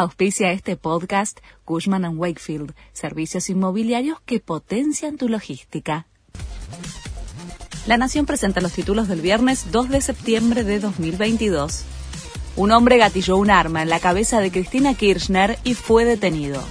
Auspicia este podcast Cushman ⁇ Wakefield, servicios inmobiliarios que potencian tu logística. La Nación presenta los títulos del viernes 2 de septiembre de 2022. Un hombre gatilló un arma en la cabeza de Cristina Kirchner y fue detenido.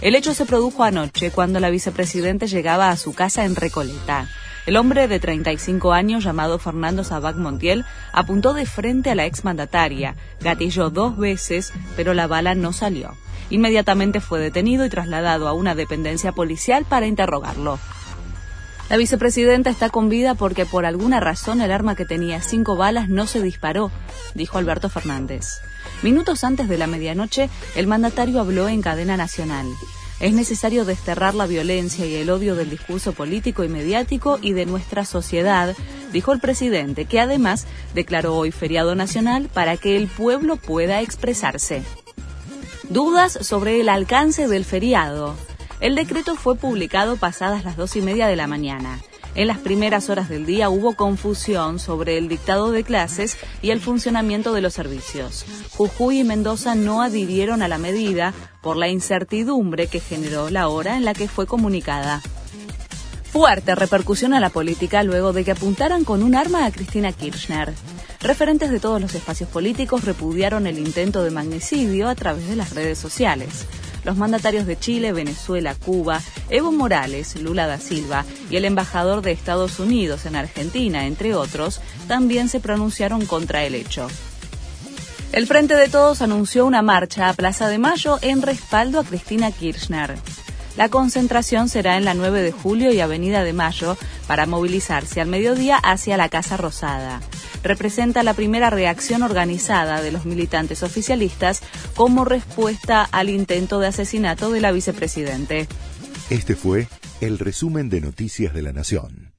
El hecho se produjo anoche cuando la vicepresidenta llegaba a su casa en Recoleta. El hombre de 35 años, llamado Fernando Sabac Montiel, apuntó de frente a la exmandataria, gatilló dos veces, pero la bala no salió. Inmediatamente fue detenido y trasladado a una dependencia policial para interrogarlo. La vicepresidenta está con vida porque por alguna razón el arma que tenía cinco balas no se disparó, dijo Alberto Fernández. Minutos antes de la medianoche, el mandatario habló en cadena nacional. Es necesario desterrar la violencia y el odio del discurso político y mediático y de nuestra sociedad, dijo el presidente, que además declaró hoy feriado nacional para que el pueblo pueda expresarse. Dudas sobre el alcance del feriado. El decreto fue publicado pasadas las dos y media de la mañana. En las primeras horas del día hubo confusión sobre el dictado de clases y el funcionamiento de los servicios. Jujuy y Mendoza no adhirieron a la medida por la incertidumbre que generó la hora en la que fue comunicada. Fuerte repercusión a la política luego de que apuntaran con un arma a Cristina Kirchner. Referentes de todos los espacios políticos repudiaron el intento de magnicidio a través de las redes sociales. Los mandatarios de Chile, Venezuela, Cuba, Evo Morales, Lula da Silva y el embajador de Estados Unidos en Argentina, entre otros, también se pronunciaron contra el hecho. El Frente de Todos anunció una marcha a Plaza de Mayo en respaldo a Cristina Kirchner. La concentración será en la 9 de julio y Avenida de Mayo para movilizarse al mediodía hacia la Casa Rosada representa la primera reacción organizada de los militantes oficialistas como respuesta al intento de asesinato de la vicepresidente. Este fue el resumen de Noticias de la Nación.